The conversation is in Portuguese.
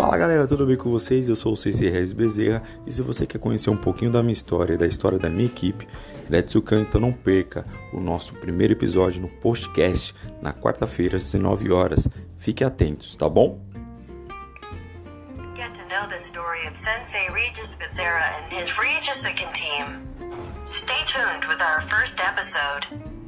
Fala galera, tudo bem com vocês? Eu sou o CC Reis Bezerra e se você quer conhecer um pouquinho da minha história e da história da minha equipe, Retsukan, então não perca o nosso primeiro episódio no podcast na quarta-feira às 19 horas. Fique atentos, tá bom? Get to know the story of Sensei Regis Bezerra and his team. Stay tuned with our first episode.